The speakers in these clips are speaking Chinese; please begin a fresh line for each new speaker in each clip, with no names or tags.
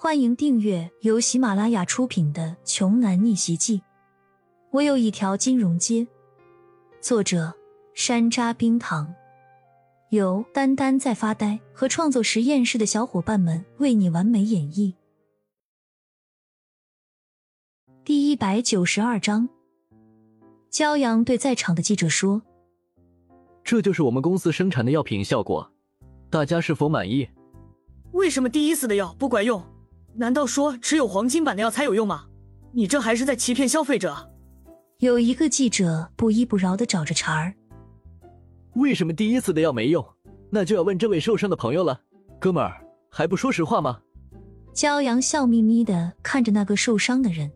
欢迎订阅由喜马拉雅出品的《穷男逆袭记》。我有一条金融街。作者：山楂冰糖，由丹丹在发呆和创作实验室的小伙伴们为你完美演绎。第一百九十二章，骄阳对在场的记者说：“
这就是我们公司生产的药品效果，大家是否满意？
为什么第一次的药不管用？”难道说只有黄金版的药才有用吗？你这还是在欺骗消费者。
有一个记者不依不饶的找着茬儿。
为什么第一次的药没用？那就要问这位受伤的朋友了。哥们儿，还不说实话吗？
骄阳笑眯眯的看着那个受伤的人。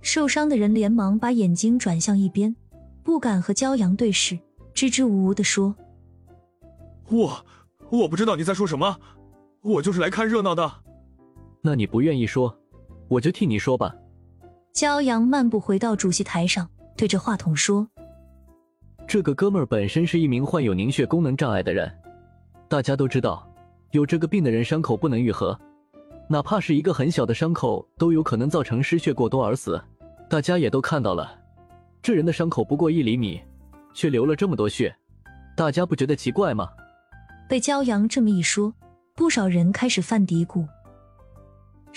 受伤的人连忙把眼睛转向一边，不敢和骄阳对视，支支吾吾的说：“
我我不知道你在说什么，我就是来看热闹的。”
那你不愿意说，我就替你说吧。
骄阳漫步回到主席台上，对着话筒说：“
这个哥们儿本身是一名患有凝血功能障碍的人，大家都知道，有这个病的人伤口不能愈合，哪怕是一个很小的伤口都有可能造成失血过多而死。大家也都看到了，这人的伤口不过一厘米，却流了这么多血，大家不觉得奇怪吗？”
被骄阳这么一说，不少人开始犯嘀咕。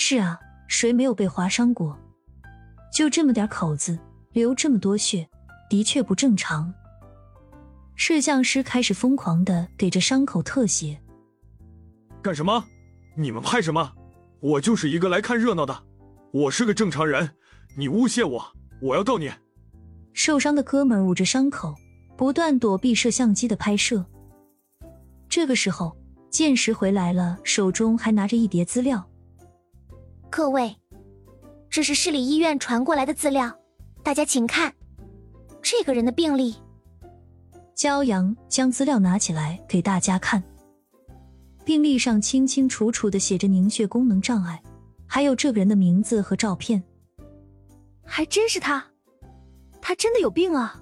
是啊，谁没有被划伤过？就这么点口子，流这么多血，的确不正常。摄像师开始疯狂的给这伤口特写。
干什么？你们拍什么？我就是一个来看热闹的，我是个正常人，你诬陷我，我要告你。
受伤的哥们捂着伤口，不断躲避摄像机的拍摄。这个时候，剑石回来了，手中还拿着一叠资料。
各位，这是市里医院传过来的资料，大家请看，这个人的病历。
骄阳将资料拿起来给大家看，病历上清清楚楚的写着凝血功能障碍，还有这个人的名字和照片。
还真是他，他真的有病啊！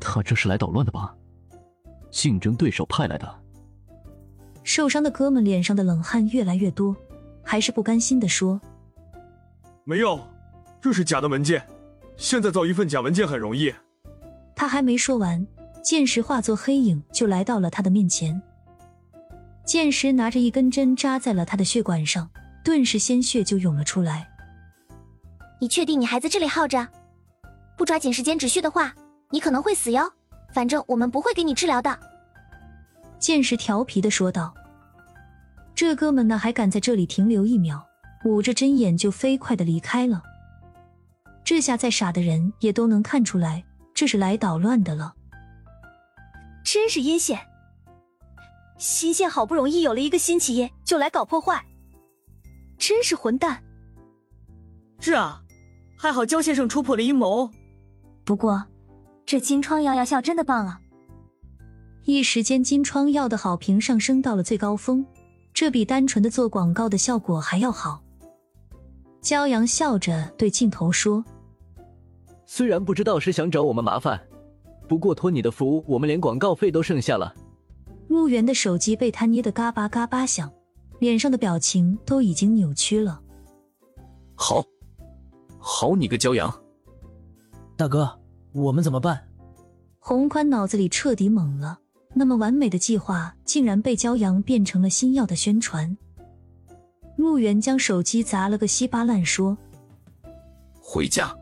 他这是来捣乱的吧？竞争对手派来的。
受伤的哥们脸上的冷汗越来越多。还是不甘心的说：“
没有，这是假的文件。现在造一份假文件很容易。”
他还没说完，剑石化作黑影就来到了他的面前。剑石拿着一根针扎在了他的血管上，顿时鲜血就涌了出来。
你确定你还在这里耗着？不抓紧时间止血的话，你可能会死哟。反正我们不会给你治疗的。”
剑石调皮的说道。这哥们呢还敢在这里停留一秒？捂着针眼就飞快的离开了。这下再傻的人也都能看出来，这是来捣乱的了。
真是阴险！新县好不容易有了一个新企业，就来搞破坏，真是混蛋！
是啊，还好焦先生戳破了阴谋。
不过，这金疮药药效真的棒啊！
一时间，金疮药的好评上升到了最高峰。这比单纯的做广告的效果还要好。骄阳笑着对镜头说：“
虽然不知道是想找我们麻烦，不过托你的福，我们连广告费都剩下了。”
陆源的手机被他捏得嘎巴嘎巴响，脸上的表情都已经扭曲了。
好，好你个骄阳！
大哥，我们怎么办？
洪宽脑子里彻底懵了。那么完美的计划，竟然被骄阳变成了新药的宣传。陆源将手机砸了个稀巴烂，说：“
回家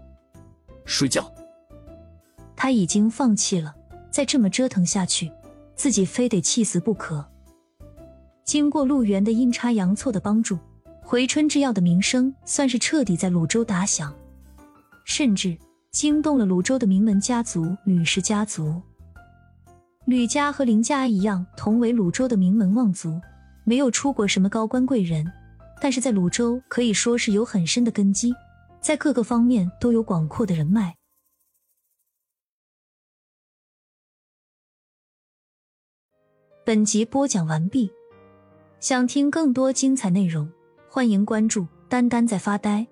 睡觉。”
他已经放弃了，再这么折腾下去，自己非得气死不可。经过陆源的阴差阳错的帮助，回春制药的名声算是彻底在泸州打响，甚至惊动了泸州的名门家族吕氏家族。吕家和林家一样，同为泸州的名门望族，没有出过什么高官贵人，但是在泸州可以说是有很深的根基，在各个方面都有广阔的人脉。本集播讲完毕，想听更多精彩内容，欢迎关注“丹丹在发呆”。